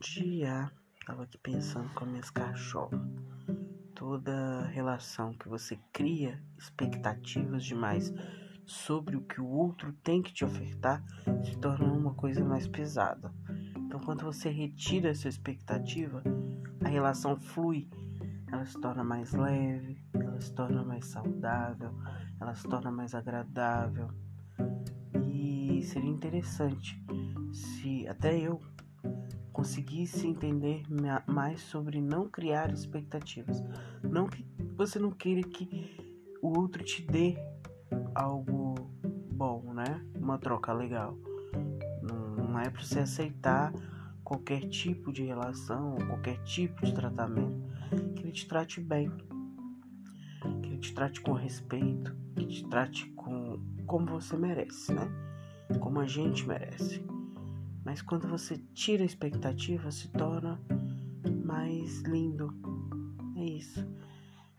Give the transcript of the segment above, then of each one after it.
dia. Tava aqui pensando com minhas cachorras. Toda relação que você cria expectativas demais sobre o que o outro tem que te ofertar se torna uma coisa mais pesada. Então, quando você retira essa expectativa, a relação flui, ela se torna mais leve, ela se torna mais saudável, ela se torna mais agradável. E seria interessante se até eu conseguisse entender mais sobre não criar expectativas. Não que você não queira que o outro te dê algo bom, né? Uma troca legal. Não é para você aceitar qualquer tipo de relação, qualquer tipo de tratamento. Que ele te trate bem, que ele te trate com respeito, que te trate com como você merece, né? Como a gente merece. Mas quando você tira a expectativa, se torna mais lindo. É isso.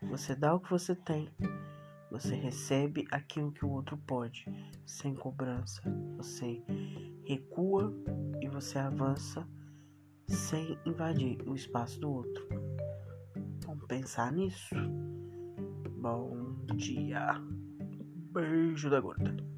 Você dá o que você tem. Você recebe aquilo que o outro pode, sem cobrança. Você recua e você avança sem invadir o espaço do outro. Vamos pensar nisso? Bom dia. Beijo da gorda.